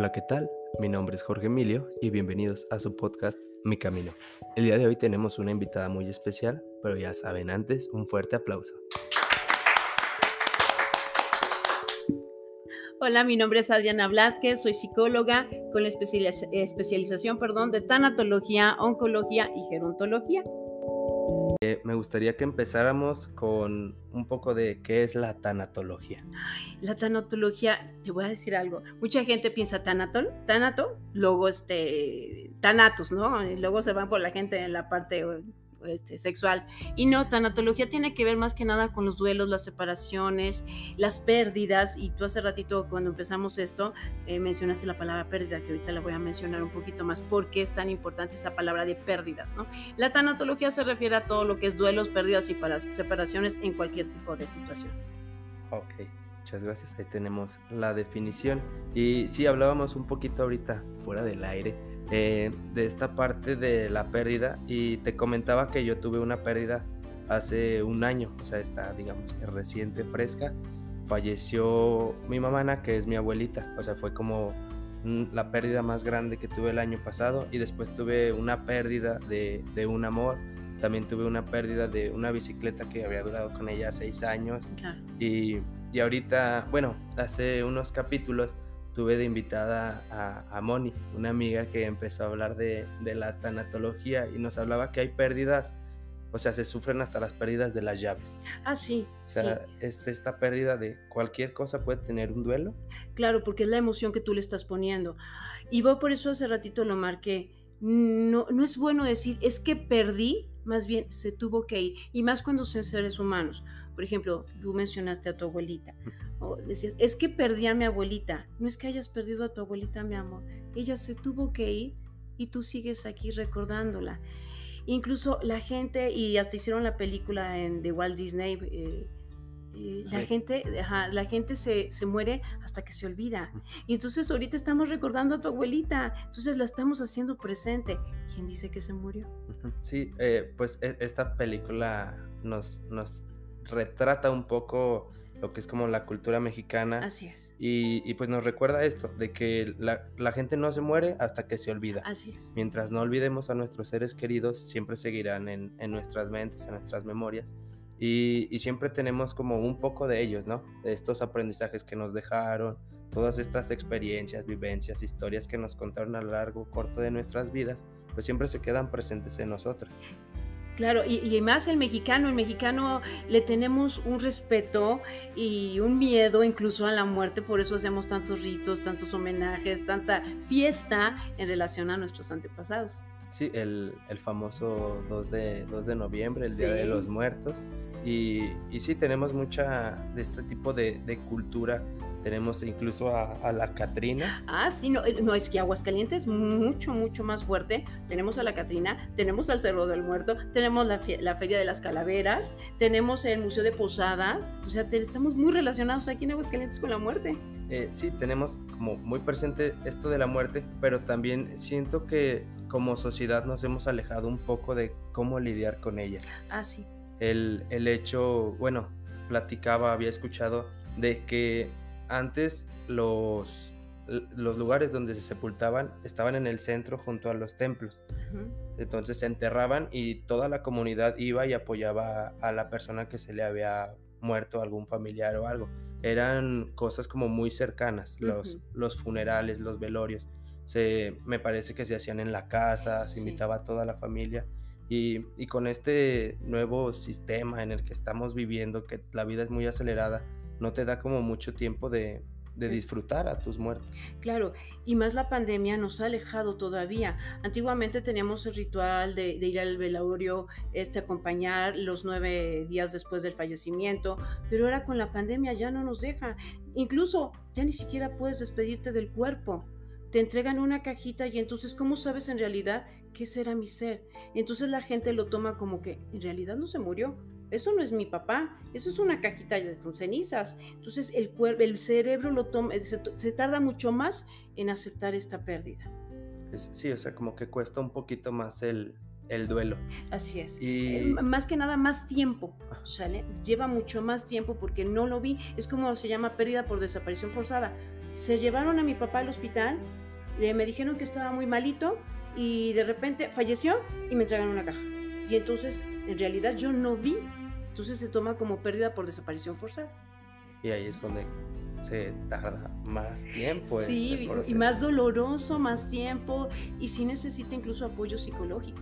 Hola, ¿qué tal? Mi nombre es Jorge Emilio y bienvenidos a su podcast Mi Camino. El día de hoy tenemos una invitada muy especial, pero ya saben antes, un fuerte aplauso. Hola, mi nombre es Adriana Blasquez, soy psicóloga con la especialización perdón, de tanatología, oncología y gerontología. Eh, me gustaría que empezáramos con un poco de qué es la tanatología. la tanatología, te voy a decir algo. Mucha gente piensa tanatol, tanato, luego este, tanatos, ¿no? Y luego se van por la gente en la parte este, sexual. Y no, tanatología tiene que ver más que nada con los duelos, las separaciones, las pérdidas. Y tú hace ratito, cuando empezamos esto, eh, mencionaste la palabra pérdida, que ahorita la voy a mencionar un poquito más. ¿Por qué es tan importante esa palabra de pérdidas? ¿no? La tanatología se refiere a todo lo que es duelos, pérdidas y separaciones en cualquier tipo de situación. Ok. Muchas gracias, ahí tenemos la definición. Y sí, hablábamos un poquito ahorita fuera del aire eh, de esta parte de la pérdida y te comentaba que yo tuve una pérdida hace un año, o sea, está digamos que reciente, fresca. Falleció mi mamá, que es mi abuelita, o sea, fue como la pérdida más grande que tuve el año pasado y después tuve una pérdida de, de un amor. También tuve una pérdida de una bicicleta que había durado con ella seis años. Y, y ahorita, bueno, hace unos capítulos tuve de invitada a, Moni, una amiga que empezó a hablar de, la tanatología y nos hablaba que hay pérdidas, o sea, se sufren hasta las pérdidas de las llaves. Ah, sí. O sea, este, esta pérdida de cualquier cosa puede tener un duelo. Claro, porque es la emoción que tú le estás poniendo. Y vos por eso hace ratito lo marqué. No, no es bueno decir, es que perdí, más bien se tuvo que ir. Y más cuando son seres humanos. Por ejemplo, tú mencionaste a tu abuelita. O decías, es que perdí a mi abuelita. No es que hayas perdido a tu abuelita, mi amor. Ella se tuvo que ir y tú sigues aquí recordándola. Incluso la gente, y hasta hicieron la película en The Walt Disney, eh, eh, la gente, la gente se, se, muere hasta que se olvida. Y entonces ahorita estamos recordando a tu abuelita, entonces la estamos haciendo presente. ¿Quién dice que se murió? Sí, eh, pues e, esta película nos, nos retrata un poco lo que es como la cultura mexicana. Así es. Y, pues nos recuerda esto, de que la, gente no se muere hasta que se olvida. Así es. Mientras no olvidemos a nuestros seres queridos, siempre seguirán en, nuestras mentes, en nuestras memorias. Y, siempre tenemos como un poco de ellos, ¿no? De estos aprendizajes que nos dejaron, todas estas experiencias, vivencias, historias que nos contaron a lo largo, corto de nuestras vidas, pues siempre se quedan presentes en nosotros. Claro, y, más el mexicano, el mexicano le tenemos un respeto y un miedo incluso a la muerte, por eso hacemos tantos ritos, tantos homenajes, tanta fiesta en relación a nuestros antepasados. Sí, el, famoso 2 de, 2 de noviembre, el Día de los Muertos. Y, y, sí, tenemos mucha de este tipo de, de cultura tenemos incluso a, la Catrina. Ah, sí, no, eh, no, es que Aguascalientes es mucho, mucho más fuerte. Tenemos a la Catrina, tenemos al Cerro del Muerto, tenemos la, Feria de las Calaveras, tenemos el Museo de Posada. O sea, estamos muy relacionados aquí en Aguascalientes con la muerte. Eh, sí, tenemos como muy presente esto de la muerte, pero también siento que como sociedad nos hemos alejado un poco de cómo lidiar con ella. Ah, sí. El, el hecho, bueno, platicaba, había escuchado de que antes los, los lugares donde se sepultaban estaban en el centro junto a los templos. Entonces se enterraban y toda la comunidad iba y apoyaba a la persona que se le había muerto, algún familiar o algo. Eran cosas como muy cercanas, los, los funerales, los velorios. Se, me parece que se hacían en la casa, se invitaba a toda la familia. Y, y, con este nuevo sistema en el que estamos viviendo, que la vida es muy acelerada, no te da como mucho tiempo de, disfrutar a tus muertos. Claro, y más la pandemia nos ha alejado todavía. Antiguamente teníamos el ritual de, ir al velorio, este, acompañar los nueve días después del fallecimiento, pero ahora con la pandemia ya no nos deja. Incluso ya ni siquiera puedes despedirte del cuerpo. Te entregan una cajita y entonces, ¿cómo sabes en realidad qué será mi ser? Entonces la gente lo toma como que en realidad no se murió, eso no es mi papá, eso es una cajita de cenizas. Entonces el, cuerpo, el cerebro lo toma, se, tarda mucho más en aceptar esta pérdida. Sí, o sea, como que cuesta un poquito más el, el duelo. Así es. Y... Eh, más que nada, más tiempo, ¿sale? Lleva mucho más tiempo porque no lo vi. Es como se llama pérdida por desaparición forzada. Se llevaron a mi papá al hospital, me dijeron que estaba muy malito y de repente falleció y me entregaron una caja. Y entonces, en realidad yo no vi. Entonces se toma como pérdida por desaparición forzada. Y ahí es donde se tarda más tiempo. Sí, este y más doloroso, más tiempo, y sí necesita incluso apoyo psicológico.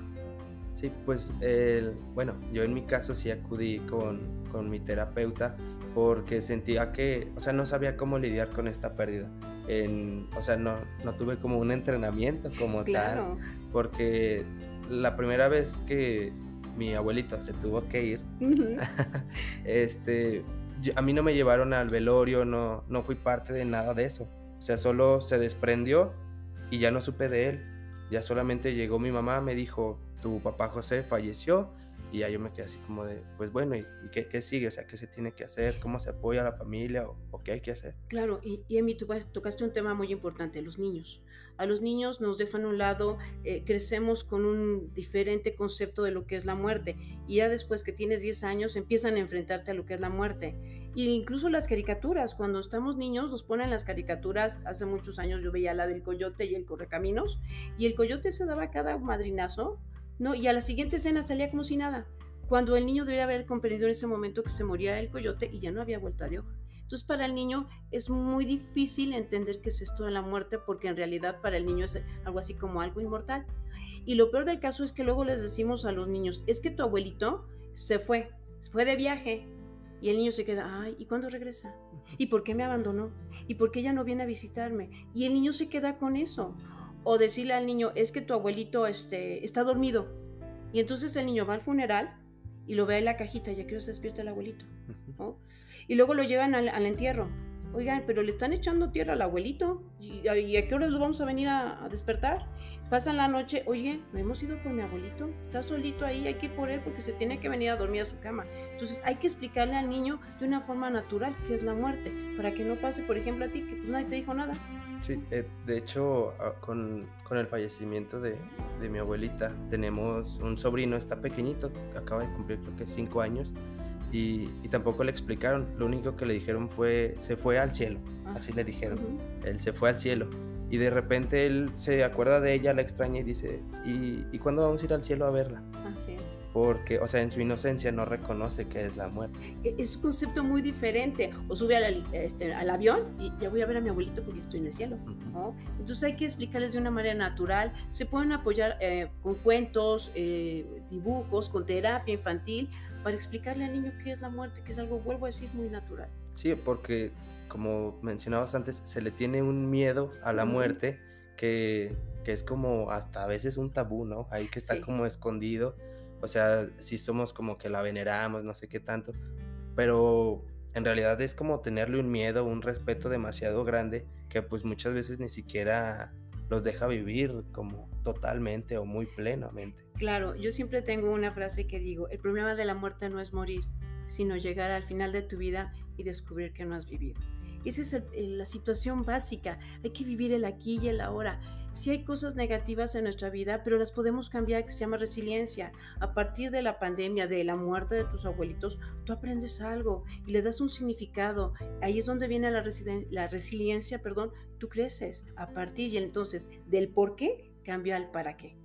Sí, pues el, bueno, yo en mi caso sí acudí con, con, mi terapeuta porque sentía que, o sea, no sabía cómo lidiar con esta pérdida. En, o sea, no, no tuve como un entrenamiento como tal, porque la primera vez que mi abuelito se tuvo que ir, este, a mí no me llevaron al velorio, no, no fui parte de nada de eso. O sea, solo se desprendió y ya no supe de él. Ya solamente llegó mi mamá, me dijo, tu papá José falleció y ya yo me quedé así como de, pues bueno, ¿y, qué, sigue? O sea, ¿qué se tiene que hacer? ¿Cómo se apoya a la familia? ¿O, qué hay que hacer? Claro, y, y Emi, tocaste un tema muy importante, los niños. A los niños nos dejan a un lado, eh, crecemos con un diferente concepto de lo que es la muerte. Y ya después que tienes 10 años empiezan a enfrentarte a lo que es la muerte. E incluso las caricaturas, cuando estamos niños nos ponen las caricaturas, hace muchos años yo veía la del coyote y el correcaminos, y el coyote se daba cada madrinazo ¿no? Y a la siguiente escena salía como si nada, cuando el niño debería haber comprendido en ese momento que se moría el coyote y ya no había vuelta de hoja. Entonces para el niño es muy difícil entender qué es esto de la muerte porque en realidad para el niño es algo así como algo inmortal. Y lo peor del caso es que luego les decimos a los niños, es que tu abuelito se fue, fue de viaje. Y el niño se queda, ay, ¿y cuándo regresa? ¿Y por qué me abandonó? ¿Y por qué ya no viene a visitarme? Y el niño se queda con eso o decirle al niño, es que tu abuelito este, está dormido. Y entonces el niño va al funeral y lo ve en la cajita, ya que se despierta el abuelito. Y luego lo llevan al, entierro. Oigan, pero le están echando tierra al abuelito. ¿Y, a qué horas lo vamos a venir a, a, despertar? Pasan la noche, oye, no hemos ido por mi abuelito. Está solito ahí, hay que ir por él porque se tiene que venir a dormir a su cama. Entonces hay que explicarle al niño de una forma natural qué es la muerte. Para que no pase, por ejemplo, a ti, que pues nadie te dijo nada. Sí, eh, de hecho, ah, con, con, el fallecimiento de, de, mi abuelita, tenemos un sobrino, está pequeñito, acaba de cumplir creo que cinco años, y, y, tampoco le explicaron. Lo único que le dijeron fue, se fue al cielo, así le dijeron. Él se fue al cielo. Y de repente él se acuerda de ella, la extraña y dice, ¿y, ¿y cuándo vamos a ir al cielo a verla? Así es porque, o sea, en su inocencia no reconoce que es la muerte. E, es un concepto muy diferente. O sube al, este, al avión y ya voy a ver a mi abuelito porque estoy en el cielo. Entonces hay que explicarles de una manera natural. Se pueden apoyar eh, con cuentos, eh, dibujos, con terapia infantil, para explicarle al niño qué es la muerte, que es algo, vuelvo a decir, muy natural. Sí, porque, como mencionabas antes, se le tiene un miedo a la muerte que, que, es como hasta a veces un tabú, ¿no? Ahí que está como escondido o sea, sí somos como que la veneramos, no sé qué tanto, pero en realidad es como tenerle un miedo, un respeto demasiado grande que pues muchas veces ni siquiera los deja vivir como totalmente o muy plenamente. Claro, yo siempre tengo una frase que digo, el problema de la muerte no es morir, sino llegar al final de tu vida y descubrir que no has vivido. Esa es la situación básica, hay que vivir el aquí y el ahora Sí hay cosas negativas en nuestra vida, pero las podemos cambiar, que se llama resiliencia. A partir de la pandemia, de la muerte de tus abuelitos, tú aprendes algo y le das un significado. Ahí es donde viene la, la resiliencia, perdón, tú creces a partir y entonces del por qué cambia al para qué.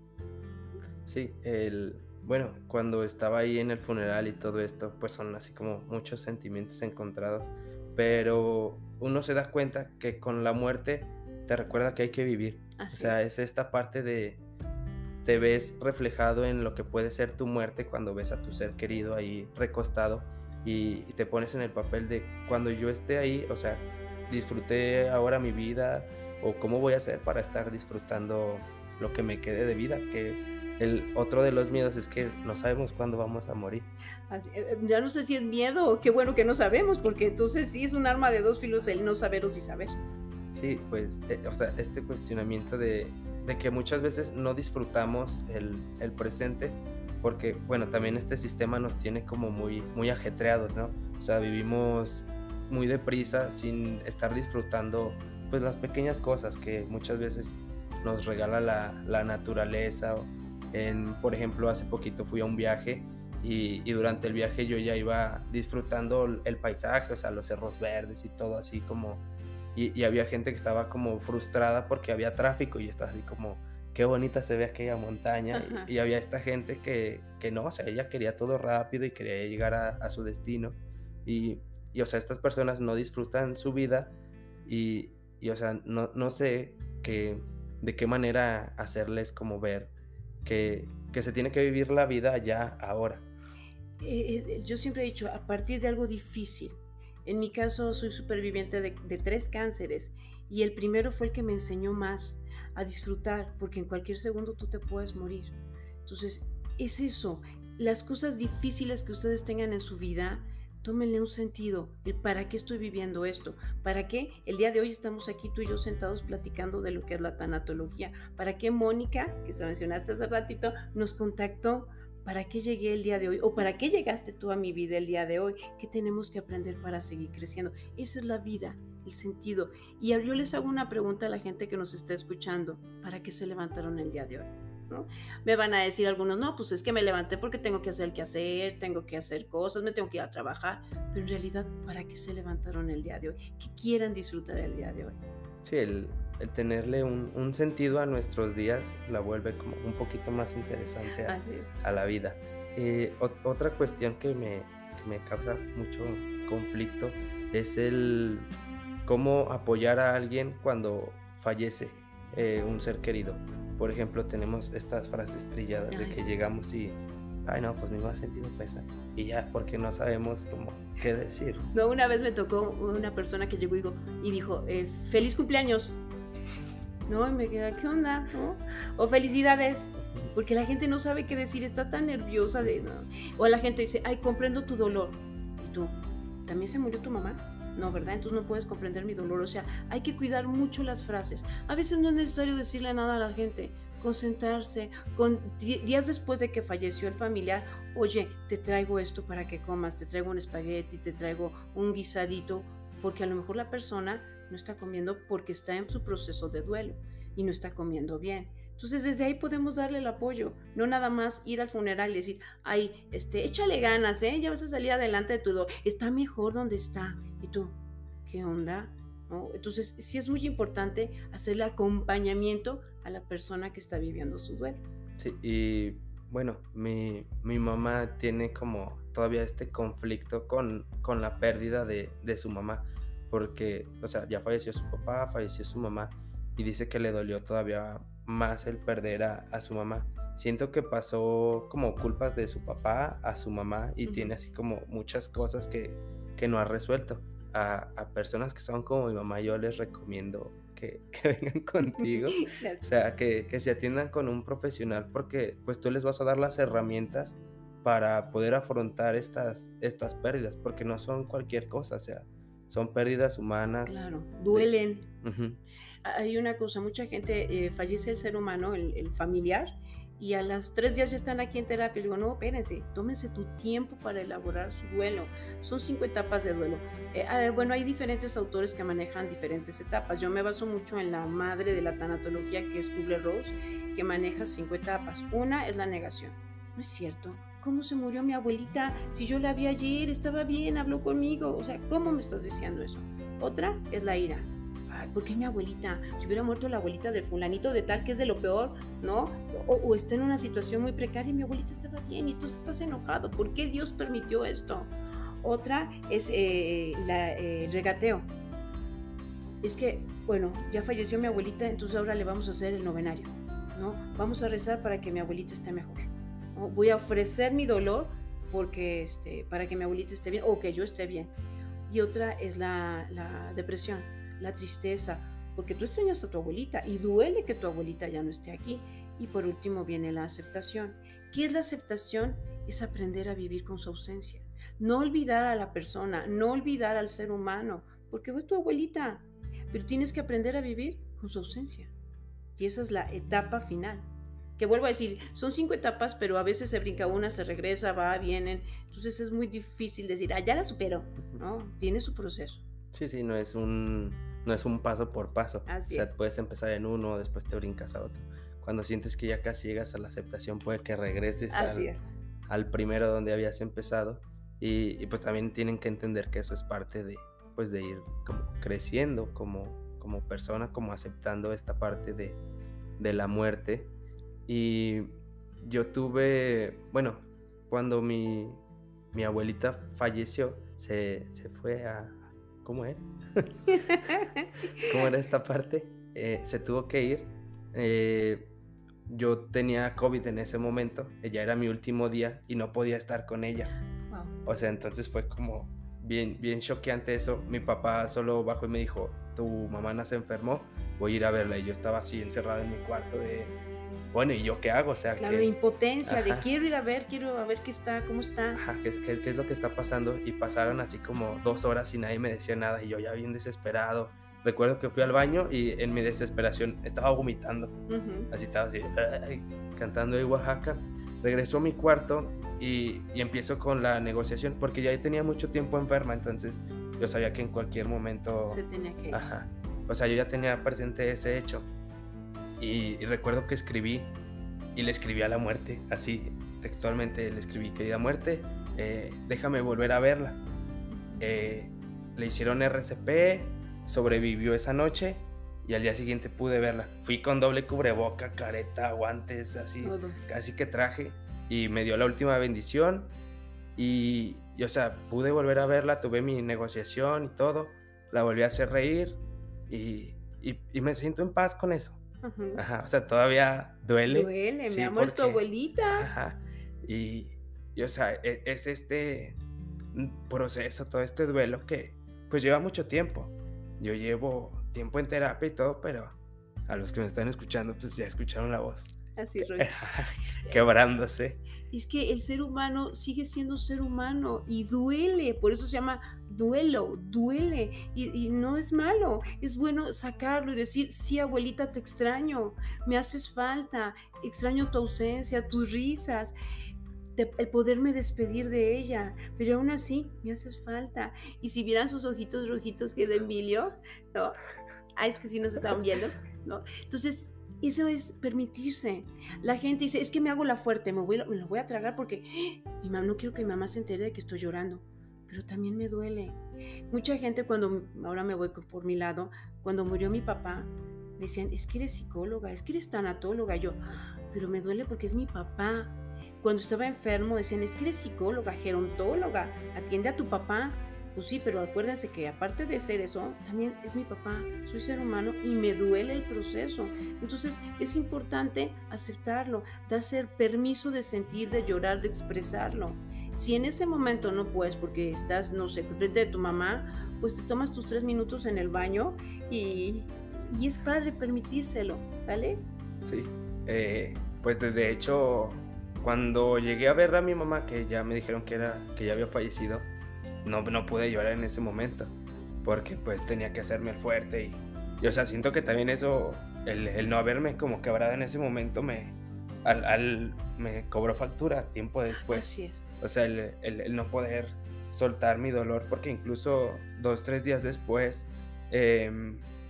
Sí, el, bueno, cuando estaba ahí en el funeral y todo esto, pues son así como muchos sentimientos encontrados, pero uno se da cuenta que con la muerte te recuerda que hay que vivir. o sea, es. esta parte de te ves reflejado en lo que puede ser tu muerte cuando ves a tu ser querido ahí recostado y, te pones en el papel de cuando yo esté ahí, o sea, disfruté ahora mi vida o cómo voy a hacer para estar disfrutando lo que me quede de vida, que el otro de los miedos es que no sabemos cuándo vamos a morir. Eh, eh, ya no sé si es miedo o qué bueno que no sabemos, porque entonces sí es un arma de dos filos el no saber o sí saber. Sí, pues, eh, o sea, este cuestionamiento de, que muchas veces no disfrutamos el, presente, porque, bueno, también este sistema nos tiene como muy, muy ajetreados, ¿no? O sea, vivimos muy deprisa sin estar disfrutando, pues, las pequeñas cosas que muchas veces nos regala la, naturaleza. En, por ejemplo, hace poquito fui a un viaje y, y, durante el viaje yo ya iba disfrutando el paisaje, o sea, los cerros verdes y todo así como y, había gente que estaba como frustrada porque había tráfico y estaba así como, qué bonita se ve aquella montaña. Y, había esta gente que, que, no, o sea, ella quería todo rápido y quería llegar a, su destino. Y, y, o sea, estas personas no disfrutan su vida y, y o sea, no, no sé que, de qué manera hacerles como ver que, se tiene que vivir la vida ya, ahora. Eh, eh, yo siempre he dicho, a partir de algo difícil. En mi caso, soy superviviente de, de tres cánceres y el primero fue el que me enseñó más a disfrutar, porque en cualquier segundo tú te puedes morir. Entonces, es eso, las cosas difíciles que ustedes tengan en su vida, tómenle un sentido, el para qué estoy viviendo esto, para qué el día de hoy estamos aquí tú y yo sentados platicando de lo que es la tanatología, para qué Mónica, que se mencionaste hace ratito, nos contactó, para qué llegué el día de hoy o para qué llegaste tú a mi vida el día de hoy, qué tenemos que aprender para seguir creciendo. Esa es la vida, el sentido. Y yo les hago una pregunta a la gente que nos está escuchando, ¿para qué se levantaron el día de hoy? ¿No? Me van a decir algunos, no, pues es que me levanté porque tengo que hacer el que hacer, tengo que hacer cosas, me tengo que ir a trabajar, pero en realidad, ¿para qué se levantaron el día de hoy? ¿Qué quieran disfrutar el día de hoy? Sí, el, el tenerle un, sentido a nuestros días la vuelve como un poquito más interesante a, la vida. Eh, otra cuestión que me, que me causa mucho conflicto es el cómo apoyar a alguien cuando fallece eh, un ser querido. Por ejemplo, tenemos estas frases trilladas de que llegamos y, ay no, pues mi más sentido pesa. Y ya, porque no sabemos cómo, qué decir. No, una vez me tocó una persona que llegó y, dijo, eh, feliz cumpleaños. No, y me queda, ¿qué onda? O felicidades. Porque la gente no sabe qué decir, está tan nerviosa de... ¿no? O la gente dice, ay, comprendo tu dolor. ¿Y tú? ¿También se murió tu mamá? No, ¿verdad? Entonces no puedes comprender mi dolor. O sea, hay que cuidar mucho las frases. A veces no es necesario decirle nada a la gente. Concentrarse. Con, días después de que falleció el familiar, oye, te traigo esto para que comas, te traigo un espagueti, te traigo un guisadito, porque a lo mejor la persona no está comiendo porque está en su proceso de duelo y no está comiendo bien. Entonces desde ahí podemos darle el apoyo, no nada más ir al funeral y decir, ay, este, échale ganas, ¿eh? ya vas a salir adelante de tu dolor, está mejor donde está. Y tú, ¿qué onda? Entonces sí es muy importante hacer el acompañamiento a la persona que está viviendo su duelo. Sí, y bueno, mi, mi mamá tiene como todavía este conflicto con, con la pérdida de, de su mamá porque, o sea, ya falleció su papá, falleció su mamá y dice que le dolió todavía más el perder a, su mamá. Siento que pasó como culpas de su papá a su mamá y tiene así como muchas cosas que, que no ha resuelto. A, a, personas que son como mi mamá yo les recomiendo que, que vengan contigo. o sea, que, que se atiendan con un profesional porque pues tú les vas a dar las herramientas para poder afrontar estas, estas pérdidas, porque no son cualquier cosa, o sea, son pérdidas humanas. Claro, duelen. Hay una cosa, mucha gente eh, fallece el ser humano, el, familiar, y a los tres días ya están aquí en terapia. Le digo, no, espérense, tómense tu tiempo para elaborar su duelo. Son cinco etapas de duelo. Eh, bueno, hay diferentes autores que manejan diferentes etapas. Yo me baso mucho en la madre de la tanatología, que es Kubler-Ross, que maneja cinco etapas. Una es la negación. No es cierto, ¿Cómo se murió mi abuelita? Si yo la vi ayer, estaba bien, habló conmigo. O sea, ¿cómo me estás diciendo eso? Otra es la ira. Ay, ¿por qué mi abuelita? Si hubiera muerto la abuelita del fulanito de tal, que es de lo peor, ¿no? O, está en una situación muy precaria y mi abuelita estaba bien y tú estás enojado. ¿Por qué Dios permitió esto? Otra es eh, el regateo. Es que, bueno, ya falleció mi abuelita, entonces ahora le vamos a hacer el novenario, ¿no? Vamos a rezar para que mi abuelita esté mejor. Voy a ofrecer mi dolor porque, este, para que mi abuelita esté bien o que yo esté bien. Y otra es la, la depresión, la tristeza, porque tú extrañas a tu abuelita y duele que tu abuelita ya no esté aquí. Y por último viene la aceptación. ¿Qué es la aceptación? Es aprender a vivir con su ausencia. No olvidar a la persona, no olvidar al ser humano, porque es tu abuelita, pero tienes que aprender a vivir con su ausencia. Y esa es la etapa final que vuelvo a decir, son cinco etapas, pero a veces se brinca una, se regresa, va, vienen. Entonces es muy difícil decir, ah, ya la supero, ¿no? Tiene su proceso. Sí, sí, no es un, no es un paso por paso. Así o sea, puedes empezar en uno, después te brincas a otro. Cuando sientes que ya casi llegas a la aceptación, puede que regreses al, al, primero donde habías empezado. Y, y, pues también tienen que entender que eso es parte de, pues de ir como creciendo como, como persona, como aceptando esta parte de, de la muerte. Y yo tuve, bueno, cuando mi, mi abuelita falleció, se, se, fue a... ¿Cómo era? ¿Cómo era esta parte? Eh, se tuvo que ir. Eh, yo tenía COVID en ese momento, ella era mi último día y no podía estar con ella. O sea, entonces fue como bien, bien choqueante eso. Mi papá solo bajó y me dijo, tu mamá no se enfermó, voy a ir a verla. Y yo estaba así encerrado en mi cuarto de, bueno, ¿y yo qué hago? O sea, claro, que... impotencia, de quiero ir a ver, quiero a ver qué está, cómo está. Ajá, ¿qué, qué, qué es lo que está pasando? Y pasaron así como dos horas y nadie me decía nada y yo ya bien desesperado recuerdo que fui al baño y en mi desesperación estaba vomitando. Así estaba así, cantando en Oaxaca. Regreso a mi cuarto y, y, empiezo con la negociación porque ya tenía mucho tiempo enferma, entonces yo sabía que en cualquier momento... Se tenía que ir. Ajá. O sea, yo ya tenía presente ese hecho. Y, y recuerdo que escribí y le escribí a la muerte, así textualmente le escribí, querida muerte, eh, déjame volver a verla. Eh, le hicieron RCP, sobrevivió esa noche y al día siguiente pude verla. Fui con doble cubreboca, careta, guantes, así, casi que traje y me dio la última bendición y, o sea, pude volver a verla, tuve mi negociación y todo, la volví a hacer reír y, y, me siento en paz con eso. Ajá, o sea, todavía duele. Duele, mi amor, tu abuelita. Ajá, y, y, o sea, es, es este proceso, todo este duelo que pues lleva mucho tiempo yo llevo tiempo en terapia y todo, pero a los que me están escuchando, pues ya escucharon la voz. Así, Roy. Quebrándose. Es que el ser humano sigue siendo ser humano y duele, por eso se llama duelo, duele y, no es malo, es bueno sacarlo y decir, sí abuelita te extraño, me haces falta, extraño tu ausencia, tus risas, el poderme despedir de ella, pero aún así me haces falta. Y si vieran sus ojitos rojitos que de Emilio, ¿no? Ah, es que sí nos estaban viendo, ¿no? Entonces, eso es permitirse. La gente dice, es que me hago la fuerte, me, voy, lo voy a tragar porque mi mamá, no quiero que mi mamá se entere de que estoy llorando, pero también me duele. Mucha gente cuando, ahora me voy por mi lado, cuando murió mi papá, me decían, es que eres psicóloga, es que eres tanatóloga. Yo, pero me duele porque es mi papá, cuando estaba enfermo decían, es que eres psicóloga, gerontóloga, atiende a tu papá. Pues sí, pero acuérdense que aparte de ser eso, también es mi papá, soy ser humano y me duele el proceso. Entonces es importante aceptarlo, darse permiso de sentir, de llorar, de expresarlo. Si en ese momento no puedes porque estás, no sé, frente de tu mamá, pues te tomas tus tres minutos en el baño y, y es padre permitírselo, ¿sale? Sí, eh, pues de hecho cuando llegué a ver a mi mamá, que ya me dijeron que, era, que ya había fallecido, no, no pude llorar en ese momento, porque pues tenía que hacerme el fuerte y, o sea, siento que también eso, el, el, no haberme como quebrado en ese momento me, al, al, me cobró factura tiempo después. Así es. O sea, el, el, el, no poder soltar mi dolor, porque incluso dos, tres días después, eh,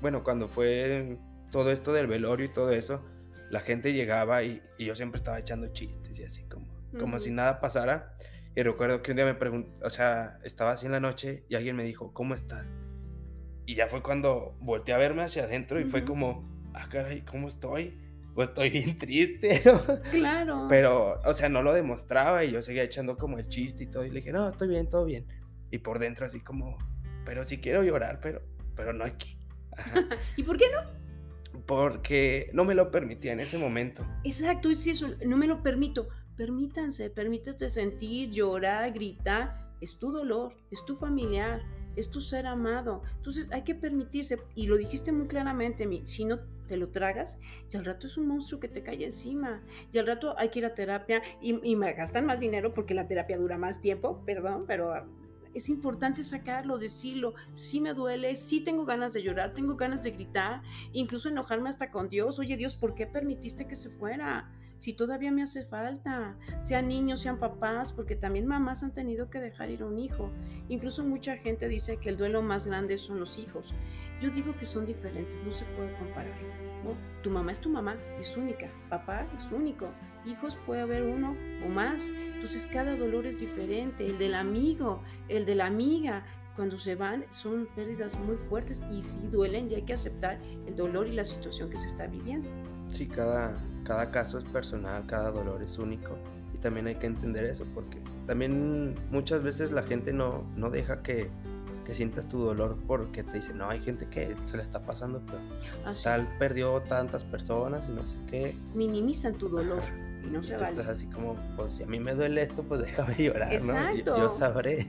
bueno, cuando fue todo esto del velorio y todo eso, la gente llegaba y, y, yo siempre estaba echando chistes y así como, como si nada pasara. Y recuerdo que un día me preguntó, o sea, estaba así en la noche y alguien me dijo, ¿cómo estás? Y ya fue cuando volteé a verme hacia adentro y fue como, ah, caray, ¿cómo estoy? Pues estoy bien triste. Claro. Pero, o sea, no lo demostraba y yo seguía echando como el chiste y todo. Y le dije, no, estoy bien, todo bien. Y por dentro así como, pero sí quiero llorar, pero, pero no aquí. ¿Y por qué no? porque no me lo permitía en ese momento. Exacto, es eso, no me lo permito. Permítanse, permítanse sentir, llorar, gritar. Es tu dolor, es tu familiar, es tu ser amado. Entonces hay que permitirse, y lo dijiste muy claramente, si no te lo tragas, y al rato es un monstruo que te cae encima, y al rato hay que ir a terapia y, y me gastan más dinero porque la terapia dura más tiempo, perdón, pero es importante sacarlo, decirlo, sí me duele, sí tengo ganas de llorar, tengo ganas de gritar, incluso enojarme hasta con Dios, oye Dios, ¿por qué permitiste que se fuera? Si todavía me hace falta, sean niños, sean papás, porque también mamás han tenido que dejar ir a un hijo. Incluso mucha gente dice que el duelo más grande son los hijos. Yo digo que son diferentes, no se puede comparar. Tu mamá es tu mamá, es única, papá es único, hijos puede haber uno o más, entonces cada dolor es diferente, el del amigo, el de la amiga, cuando se van son pérdidas muy fuertes y sí duelen y hay que aceptar el dolor y la situación que se está viviendo. Sí, cada, cada caso es personal, cada dolor es único y también hay que entender eso porque también muchas veces la gente no, no deja que, que sientas tu dolor porque te dicen, no, hay gente que se le está pasando, pero Ah, tal perdió tantas personas y no sé qué. Minimizan tu dolor y no Y se tú vale. estás así como, pues si a mí me duele esto, pues déjame llorar, ¿no? Exacto. Yo, yo sabré.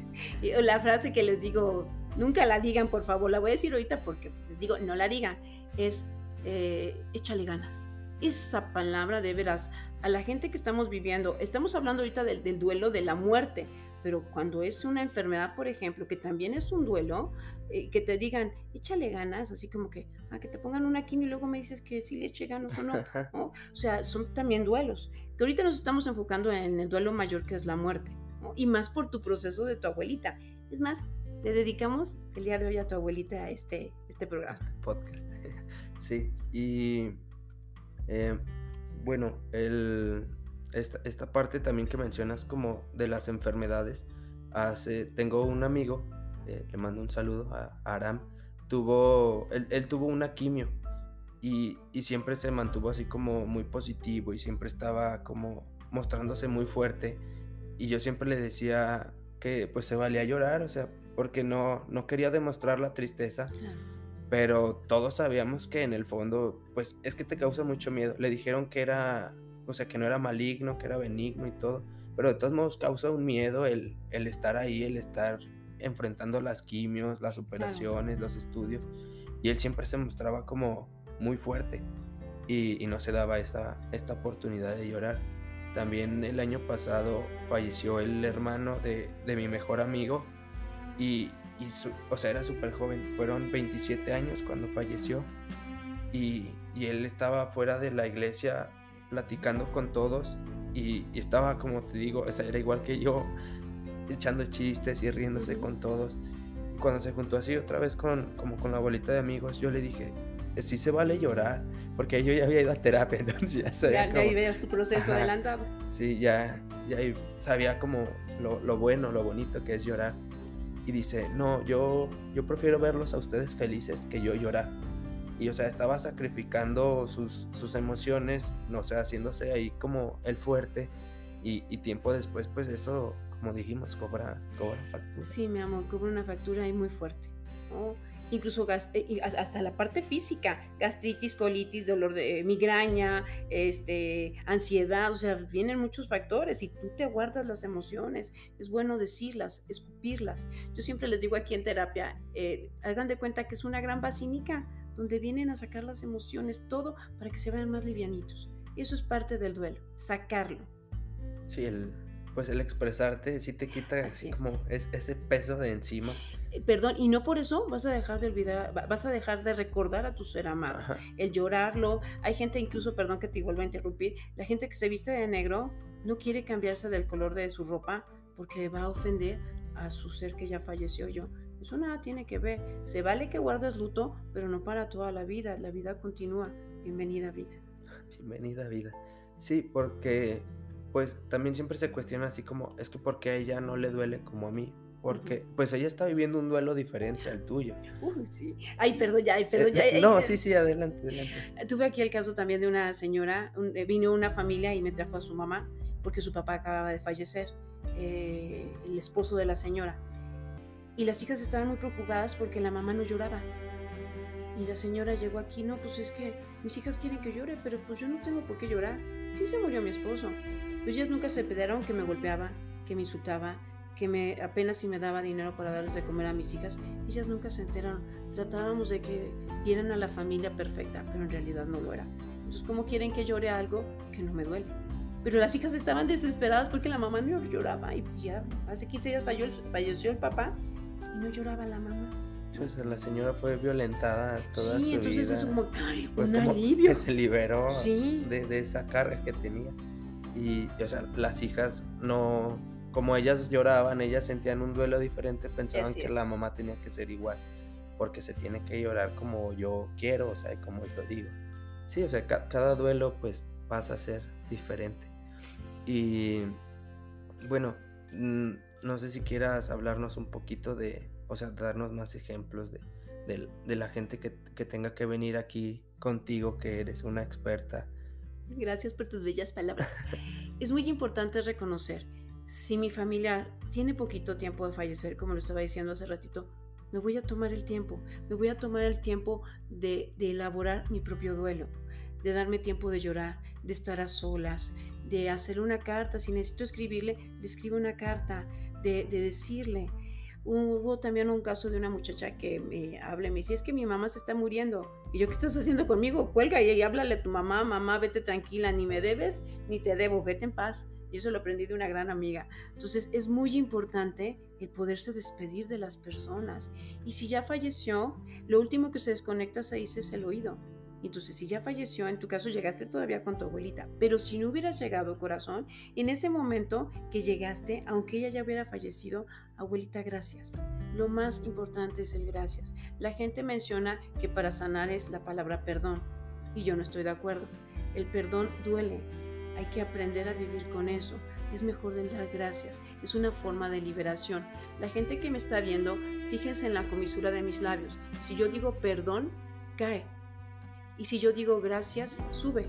La frase que les digo, nunca la digan, por favor, la voy a decir ahorita porque les digo, no la digan, es eh, échale ganas. Esa palabra de veras, a la gente que estamos viviendo, estamos hablando ahorita del, del duelo de la muerte, pero cuando es una enfermedad, por ejemplo, que también es un duelo, eh, que te digan, échale ganas, así como que, a que te pongan una quimio y luego me dices que sí le eche ganas o no. ¿no? O sea, son también duelos. Que ahorita nos estamos enfocando en el duelo mayor que es la muerte, ¿no? Y más por tu proceso de tu abuelita. Es más, le dedicamos el día de hoy a tu abuelita este, este programa. podcast. Sí, y eh, bueno, esta, esta parte también que mencionas como de las enfermedades, hace, tengo un amigo, eh, le mando un saludo a, a Aram, tuvo, él, él tuvo una quimio y, y siempre se mantuvo así como muy positivo y siempre estaba como mostrándose muy fuerte y yo siempre le decía que pues se valía llorar, o sea, porque no, no quería demostrar la tristeza, pero todos sabíamos que en el fondo, pues es que te causa mucho miedo. Le dijeron que era, o sea, que no era maligno, que era benigno y todo, pero de todos modos causa un miedo el, el estar ahí, el estar enfrentando las quimios, las operaciones, los estudios. Y él siempre se mostraba como muy fuerte y, y no se daba esta, esta oportunidad de llorar. También el año pasado falleció el hermano de, de mi mejor amigo y, y su- o sea, era súper joven, fueron 27 años cuando falleció y, y él estaba fuera de la iglesia platicando con todos y, y estaba, como te digo, o sea, era igual que yo, echando chistes y riéndose con todos. Y cuando se juntó así otra vez con, como con la bolita de amigos, yo le dije, sí se vale llorar, porque yo ya había ido a terapia, entonces ya sabía Ya, como- ahí veas tu proceso adelantado. Sí, ya, ya sabía como lo, lo bueno, lo bonito que es llorar. Y dice, no, yo, yo prefiero verlos a ustedes felices que yo llorar. Y o sea, estaba sacrificando sus, sus emociones, no sé, haciéndose ahí como el fuerte. Y, y tiempo después, pues eso, como dijimos, cobra, cobra factura. Sí, mi amor, cobra una factura ahí muy fuerte. Incluso eh, hasta la parte física, gastritis, colitis, dolor de eh, migraña, este, ansiedad, o sea, vienen muchos factores y tú te guardas las emociones. Es bueno decirlas, escupirlas. Yo siempre les digo aquí en terapia, eh, hagan de cuenta que es una gran basínica donde vienen a sacar las emociones, todo para que se vean más livianitos. Y eso es parte del duelo, sacarlo. Sí, el, pues el expresarte sí te quita Así así como es, ese peso de encima. Eh, Perdón, y no por eso vas a dejar de olvidar, va- vas a dejar de recordar a tu ser amado. Ajá. El llorarlo, hay gente incluso, perdón que te vuelva a interrumpir, la gente que se viste de negro no quiere cambiarse del color de su ropa porque va a ofender a su ser que ya falleció yo. Eso nada tiene que ver. Se vale que guardes luto, pero no para toda la vida. La vida continúa. Bienvenida vida. Bienvenida vida. Sí, porque pues también siempre se cuestiona así como, es que porque a ella no le duele como a mí, porque pues ella está viviendo un duelo diferente al tuyo. Uy, sí. Ay, perdón, ya, ay, perdón, Eh, ya. eh, ay, no, sí, sí, adelante, adelante. Tuve aquí el caso también de una señora, un- eh, vino una familia y me trajo a su mamá porque su papá acababa de fallecer, eh, el esposo de la señora. Y las hijas estaban muy preocupadas porque la mamá no lloraba. Y la señora llegó aquí, no, pues es que mis hijas quieren que llore, pero pues yo no tengo por qué llorar. Sí se murió mi esposo. Pues ellas nunca se pidieron que me golpeaba, que me insultaba, que me apenas si me daba dinero para darles de comer a mis hijas. Ellas nunca se enteraron. Tratábamos de que vieran a la familia perfecta, pero en realidad no lo era. Entonces, ¿cómo quieren que llore algo que no me duele? Pero las hijas estaban desesperadas porque la mamá no lloraba y ya hace 15 días falló falleció el papá y no lloraba la mamá. Sea, la señora fue violentada toda sí, su entonces vida. es como ay, Fue un como alivio. que se liberó Sí. de, de esa carga que tenía. Y, o sea, las hijas no, como ellas lloraban, ellas sentían un duelo diferente, pensaban Así que es. la mamá tenía que ser igual, porque se tiene que llorar como yo quiero, o sea, como yo digo. Sí, o sea, ca- cada duelo pues pasa a ser diferente. Y bueno, mm, no sé si quieras hablarnos un poquito de, o sea, darnos más ejemplos de, de, la gente que, que, tenga que venir aquí contigo, que eres una experta. Gracias por tus bellas palabras. es muy importante reconocer, si mi familiar tiene poquito tiempo de fallecer, como lo estaba diciendo hace ratito, me voy a tomar el tiempo, me voy a tomar el tiempo de, elaborar mi propio duelo, de darme tiempo de llorar, de estar a solas, de hacer una carta, si necesito escribirle, le escribo una carta, de, de decirle, Hubo también un caso de una muchacha que me habla y me dice, es que mi mamá se está muriendo. Y yo, ¿qué estás haciendo conmigo? Cuelga y, háblale a tu mamá, mamá, vete tranquila, ni me debes, ni te debo, vete en paz. Y eso lo aprendí de una gran amiga. Entonces es muy importante el poderse despedir de las personas. Y si ya falleció, lo último que se desconecta se dice es el oído. Entonces, si ya falleció, en tu caso llegaste todavía con tu abuelita, pero si no hubieras llegado, corazón, en ese momento que llegaste, aunque ella ya hubiera fallecido, abuelita, gracias. Lo más importante es el gracias. La gente menciona que para sanar es la palabra perdón, y yo no estoy de acuerdo. El perdón duele, hay que aprender a vivir con eso. Es mejor del dar gracias. Es una forma de liberación. La gente que me está viendo, fíjense en la comisura de mis labios. Si yo digo perdón, cae. Y si yo digo gracias, sube.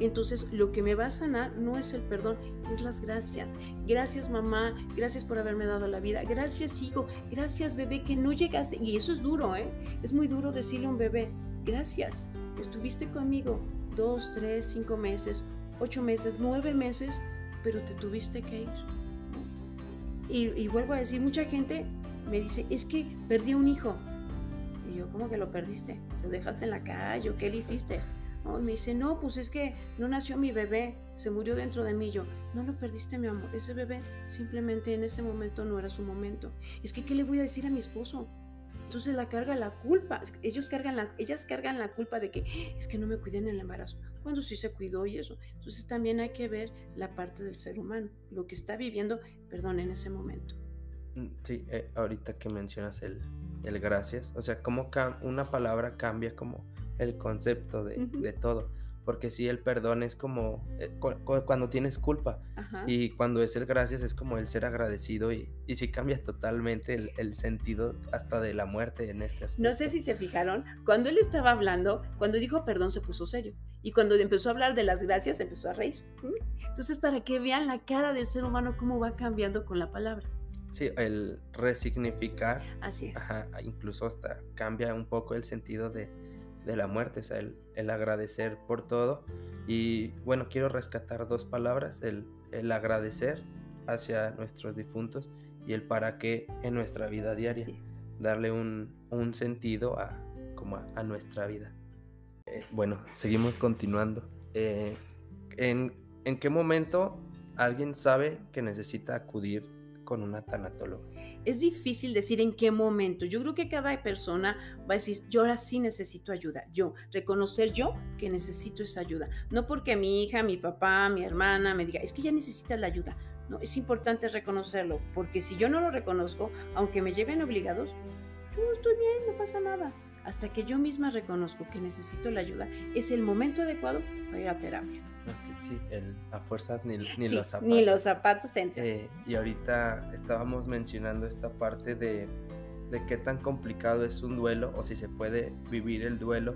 Entonces lo que me va a sanar no es el perdón, es las gracias. Gracias mamá, gracias por haberme dado la vida. Gracias hijo, gracias bebé que no llegaste. Y eso es duro, ¿eh? Es muy duro decirle a un bebé, gracias, estuviste conmigo dos, tres, cinco meses, ocho meses, nueve meses, pero te tuviste que ir. Y, y vuelvo a decir, mucha gente me dice, es que perdí un hijo. Y yo, ¿cómo que lo perdiste? ¿Lo dejaste en la calle qué le hiciste? Me dice, no, pues es que no nació mi bebé, se murió dentro de mí. Yo, no lo perdiste, mi amor. Ese bebé simplemente en ese momento no era su momento. Es que, ¿qué le voy a decir a mi esposo? Entonces la carga la culpa. Ellos cargan la, ellas cargan la culpa de que es que no me cuidé en el embarazo. Cuando sí se cuidó y eso. Entonces también hay que ver la parte del ser humano, lo que está viviendo, perdón, en ese momento. Mm, sí, eh, ahorita que mencionas el, el gracias. O sea, como una palabra cambia como el concepto de, de todo. Porque si el perdón es como eh, cuando tienes culpa y cuando es el gracias es como el ser agradecido y, y sí cambia totalmente el, el, sentido hasta de la muerte en este aspecto. No sé si se fijaron, cuando él estaba hablando, cuando dijo perdón se puso serio y cuando empezó a hablar de las gracias empezó a reír. Entonces para que vean la cara del ser humano cómo va cambiando con la palabra. Sí, el resignificar. Así es. incluso hasta cambia un poco el sentido de, la muerte, o sea, el, agradecer por todo. Y bueno, quiero rescatar dos palabras, el, el agradecer hacia nuestros difuntos y el para qué en nuestra vida diaria. Darle un, sentido a, como a, nuestra vida. Eh, bueno, seguimos continuando. Eh, ¿en, ¿En qué momento alguien sabe que necesita acudir con una tanatóloga? Es difícil decir en qué momento. Yo creo que cada persona va a decir, yo ahora sí necesito ayuda. Yo, reconocer yo que necesito esa ayuda. No porque mi hija, mi papá, mi hermana me diga, es que ya necesitas la ayuda. No, es importante reconocerlo, porque si yo no lo reconozco, aunque me lleven obligados, yo estoy bien, no pasa nada. Hasta que yo misma reconozco que necesito la ayuda, es el momento adecuado para ir a terapia. Sí, el, a fuerzas ni, ni los zapatos. Ni los zapatos entran. Eh, y ahorita estábamos mencionando esta parte de, de qué tan complicado es un duelo o si se puede vivir el duelo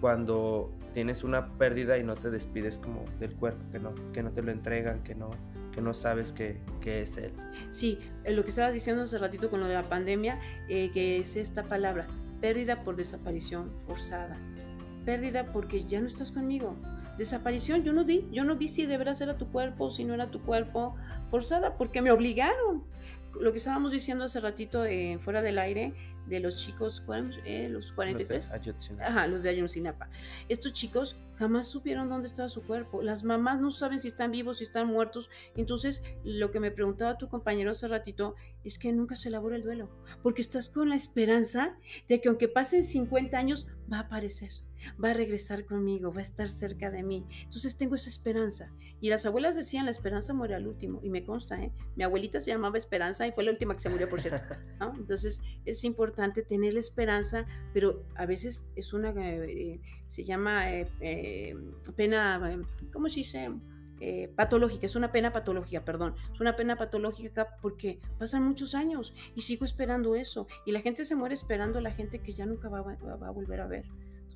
cuando tienes una pérdida y no te despides como del cuerpo, que no, que no te lo entregan, que no, que no sabes qué, es él. Sí, eh, lo que estabas diciendo hace ratito con lo de la pandemia, eh, que es esta palabra, pérdida por desaparición forzada, pérdida porque ya no estás conmigo, desaparición, yo no di, yo no vi si de verdad era tu cuerpo o si no era tu cuerpo, forzada porque me obligaron. Lo que estábamos diciendo hace ratito eh, fuera del aire de los chicos, eh, los 43, los de Ajá, los de Ayotzinapa. Estos chicos jamás supieron dónde estaba su cuerpo. Las mamás no saben si están vivos, si están muertos. Entonces, lo que me preguntaba tu compañero hace ratito es que nunca se elabora el duelo, porque estás con la esperanza de que aunque pasen 50 años, va a aparecer va a regresar conmigo, va a estar cerca de mí. Entonces tengo esa esperanza. Y las abuelas decían, la esperanza muere al último. Y me consta, ¿eh? Mi abuelita se llamaba Esperanza y fue la última que se murió, por cierto. Entonces es importante tener la esperanza, pero a veces es una, eh, se llama eh, eh, pena, ¿cómo se dice? eh, patológica, es una pena patológica, perdón, es una pena patológica porque pasan muchos años y sigo esperando eso y la gente se muere esperando a la gente que ya nunca va, a volver a ver.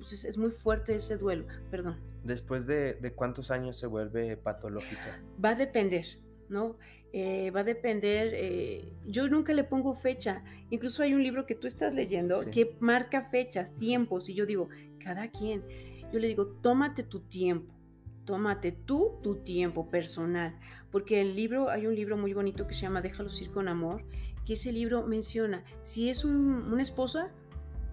Entonces es muy fuerte ese duelo, perdón. ¿Después de, cuántos años se vuelve patológica? Va a depender, ¿no? Eh, va a depender, eh, yo nunca le pongo fecha, incluso hay un libro que tú estás leyendo que marca fechas, tiempos, y yo digo, cada quien, yo le digo, tómate tu tiempo, tómate tú tu tiempo personal, porque el libro, hay un libro muy bonito que se llama Déjalos ir con amor, que ese libro menciona, si es una esposa,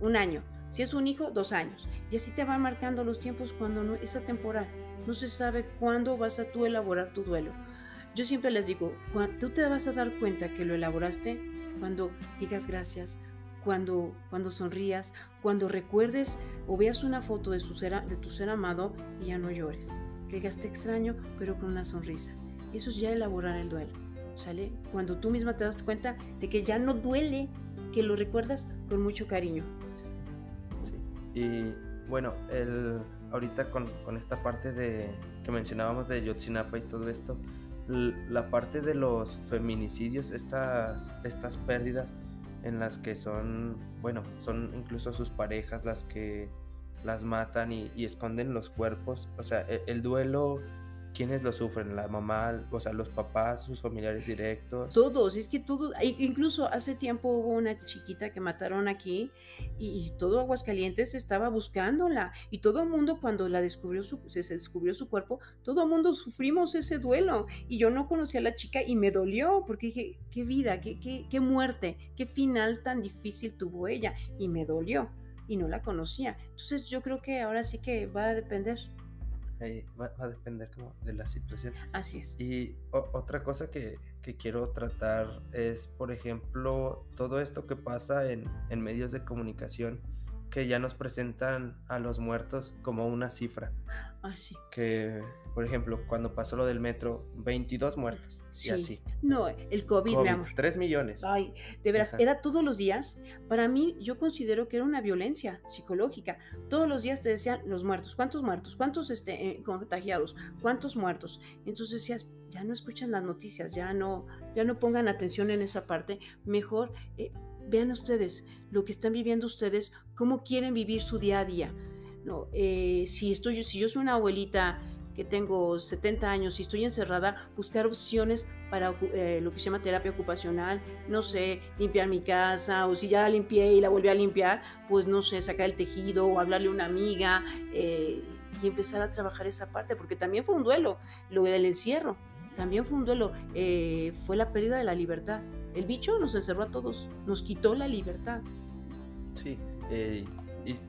un año, si es un hijo, dos años, y así te va marcando los tiempos cuando no, es temporal, no se sabe cuándo vas a tú elaborar tu duelo. Yo siempre les digo, tú te vas a dar cuenta que lo elaboraste cuando digas gracias, cuando, cuando sonrías, cuando recuerdes o veas una foto de, su de tu ser amado y ya no llores que digas te extraño, pero con una sonrisa. Eso es ya elaborar el duelo, ¿sale? Cuando tú misma te das cuenta de que ya no duele, que lo recuerdas con mucho cariño. Y bueno, el, ahorita con, con, esta parte de que mencionábamos de Yotzinapa y todo esto, la parte de los feminicidios, estas, estas pérdidas en las que son, bueno, son incluso sus parejas las que las matan y, esconden los cuerpos. O sea, e, el, duelo, ¿quiénes lo sufren? La mamá, o sea, los papás, sus familiares directos. Todos, es que todos, incluso hace tiempo hubo una chiquita que mataron aquí y, todo Aguascalientes estaba buscándola y todo el mundo cuando la descubrió su, se, descubrió su cuerpo, todo el mundo sufrimos ese duelo y yo no conocía a la chica y me dolió porque dije, qué vida, qué, qué, qué muerte, qué final tan difícil tuvo ella y me dolió y no la conocía. Entonces yo creo que ahora sí que va a depender. Va, a depender como de la situación. Así es. Y otra cosa que, que, quiero tratar es, por ejemplo, todo esto que pasa en, en medios de comunicación que ya nos presentan a los muertos como una cifra. Ah, sí. Que, por ejemplo, cuando pasó lo del metro, 22 muertos. Sí. Y así. No, el COVID, mi amor. 3 millones. Ay, de veras, era todos los días. Para mí, yo considero que era una violencia psicológica. Todos los días te decían los muertos. ¿Cuántos muertos? ¿Cuántos este, eh, contagiados? ¿Cuántos muertos? Entonces decías, ya no escuchan las noticias, ya no, ya no pongan atención en esa parte. Mejor eh, vean ustedes lo que están viviendo ustedes, cómo quieren vivir su día a día. No, eh, si, estoy, si yo soy una abuelita que tengo 70 años y estoy encerrada, buscar opciones para eh, lo que se llama terapia ocupacional, no sé, limpiar mi casa, o si ya la limpié y la volví a limpiar, pues no sé, sacar el tejido o hablarle a una amiga eh, y empezar a trabajar esa parte, porque también fue un duelo, lo del encierro, también fue un duelo, fue la pérdida de la libertad. El bicho nos encerró a todos, nos quitó la libertad. Sí, eh,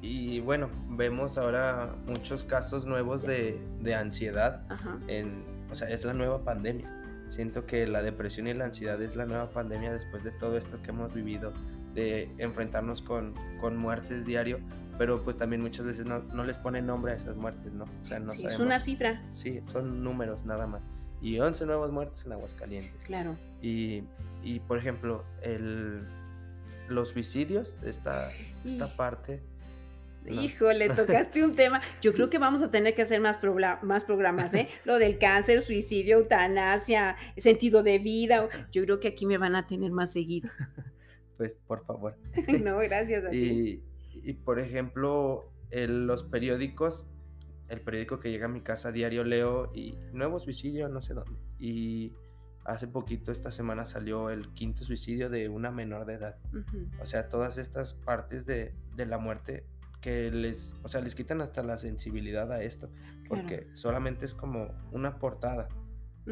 y, bueno, vemos ahora muchos casos nuevos de, ansiedad. En, o sea, es la nueva pandemia. Siento que la depresión y la ansiedad es la nueva pandemia después de todo esto que hemos vivido, de enfrentarnos con, con muertes diario, pero pues también muchas veces no, no, les ponen nombre a esas muertes, ¿no? O sea, no sabemos. Es una cifra. Sí, son números nada más. Y 11 nuevos muertes en Aguascalientes. Claro. Y y por ejemplo, el, los suicidios, esta, esta parte. Híjole, tocaste un tema. Yo creo que vamos a tener que hacer más, más programas, ¿eh? Lo del cáncer, suicidio, eutanasia, sentido de vida. Yo creo que aquí me van a tener más seguido. Pues por favor. no, gracias a y, Y por ejemplo, los periódicos, el periódico que llega a mi casa diario leo y nuevo suicidio, no sé dónde. Y Hace poquito, esta semana, salió el quinto suicidio de una menor de edad. O sea, todas estas partes de, la muerte que les, o sea, les quitan hasta la sensibilidad a esto, porque solamente es como una portada.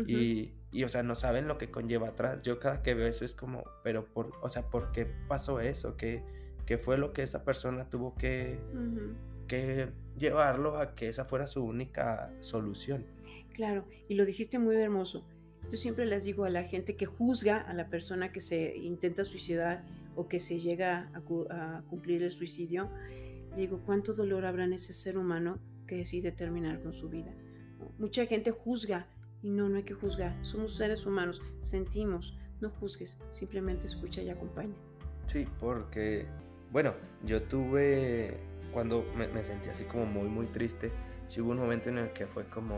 y, y, o sea, no saben lo que conlleva atrás. Yo cada que veo eso es como, pero, por, o sea, ¿por qué pasó eso? ¿Qué, qué fue lo que esa persona tuvo que, que llevarlo a que esa fuera su única solución? Claro, y lo dijiste muy hermoso yo siempre les digo a la gente que juzga a la persona que se intenta suicidar o que se llega a, cumplir el suicidio, digo, ¿cuánto dolor habrá en ese ser humano que decide terminar con su vida? Mucha gente juzga y no, no hay que juzgar. Somos seres humanos, sentimos, no juzgues, simplemente escucha y acompaña. Sí, porque, bueno, yo tuve, cuando me, me sentí así como muy, muy triste, hubo un momento en el que fue como,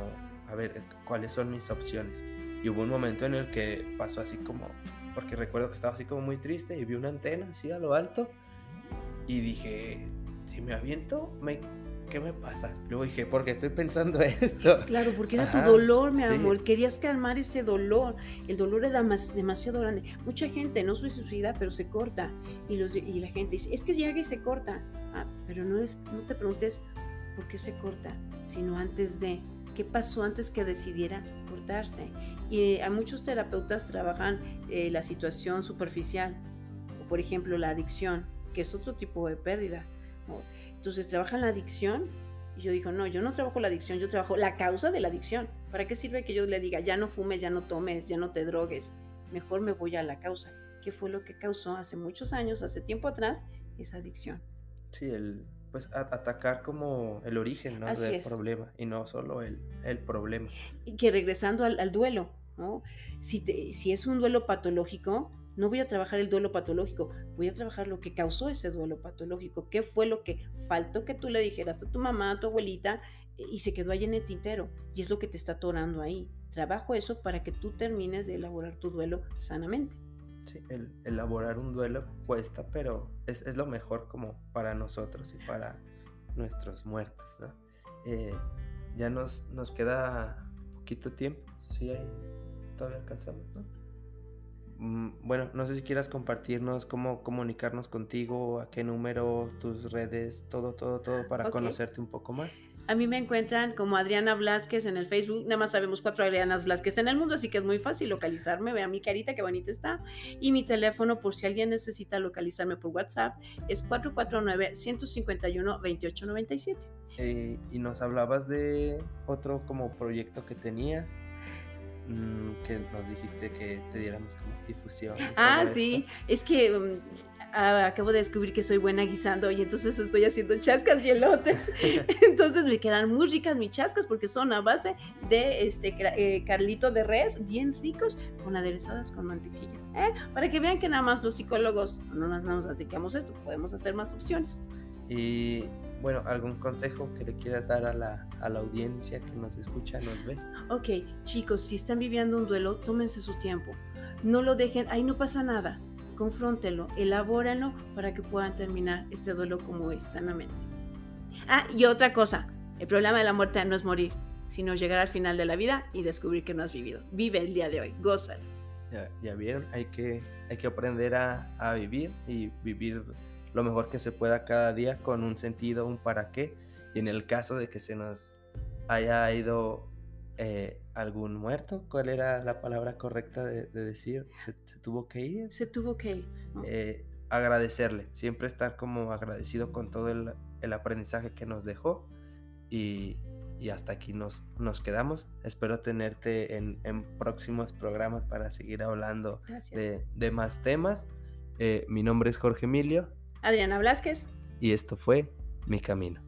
a ver, ¿cuáles son mis opciones? Y hubo un momento en el que pasó así como, porque recuerdo que estaba así como muy triste y vi una antena así a lo alto y dije, si me aviento, me ¿qué me pasa? Luego dije, porque estoy pensando esto. Claro, porque era tu dolor, mi amor. Querías calmar ese dolor. El dolor era más, demasiado grande. Mucha gente no se suicida, pero se corta. Y, los, y la gente dice, es que llega y se corta. Ah, pero no, es, no te preguntes por qué se corta, sino antes de. ¿Qué pasó antes que decidiera cortarse? Y a muchos terapeutas trabajan eh, la situación superficial, o por ejemplo la adicción, que es otro tipo de pérdida. Entonces trabajan la adicción y yo digo, no, yo no trabajo la adicción, yo trabajo la causa de la adicción. ¿Para qué sirve que yo le diga, ya no fumes, ya no tomes, ya no te drogues? Mejor me voy a la causa. ¿Qué fue lo que causó hace muchos años, hace tiempo atrás, esa adicción? Sí, el, pues atacar como el origen del problema y no solo el, el problema. Y que regresando al, al duelo, Si, te, si es un duelo patológico, no voy a trabajar el duelo patológico, voy a trabajar lo que causó ese duelo patológico, qué fue lo que faltó que tú le dijeras a tu mamá, a tu abuelita, eh, y se quedó ahí en el tintero, y es lo que te está atorando ahí. Trabajo eso para que tú termines de elaborar tu duelo sanamente. Sí, el, elaborar un duelo cuesta, pero es, lo mejor como para nosotros y para nuestros muertos. Eh, ya nos, nos queda poquito tiempo, sí, todavía alcanzamos, ¿no? Mm, bueno, no sé si quieras compartirnos cómo comunicarnos contigo, a qué número, tus redes, todo, todo, todo para conocerte un poco más. A mí me encuentran como Adriana Blasquez en el Facebook. Nada más sabemos cuatro Adrianas Blasquez en el mundo, así que es muy fácil localizarme. Vean mi carita, qué bonita está. Y mi teléfono, por si alguien necesita localizarme por WhatsApp, es 449-151-2897. Eh, y nos hablabas de otro como proyecto que tenías. Mm, que nos dijiste que te diéramos como difusión. Ah, sí, es que mm, ah, acabo de descubrir que soy buena guisando y entonces estoy haciendo chascas y elotes. entonces me quedan muy ricas mis chascas porque son a base de este eh, carlito de res, bien ricos, con aderezadas con mantequilla. ¿eh? Para que vean que nada más los psicólogos no nos, nos dedicamos a esto, podemos hacer más opciones. Y bueno, algún consejo que le quieras dar a la, a la audiencia que nos escucha, nos ve. Ok, chicos, si están viviendo un duelo, tómense su tiempo. No lo dejen, ahí no pasa nada. Confróntenlo, elabórenlo para que puedan terminar este duelo como es, sanamente. Ah, y otra cosa, el problema de la muerte no es morir, sino llegar al final de la vida y descubrir que no has vivido. Vive el día de hoy, gózalo. Ya, ya vieron, hay que, hay que aprender a, a vivir y vivir lo mejor que se pueda cada día con un sentido, un para qué. Y en el caso de que se nos haya ido eh, algún muerto, ¿cuál era la palabra correcta de, decir? ¿Se, tuvo que ir? Se tuvo que ir. Eh, agradecerle, siempre estar como agradecido con todo el, aprendizaje que nos dejó. Y, hasta aquí nos, nos quedamos. Espero tenerte en, próximos programas para seguir hablando de, de, más temas. Eh, mi nombre es Jorge Emilio Adriana Blasquez. Y esto fue Mi Camino.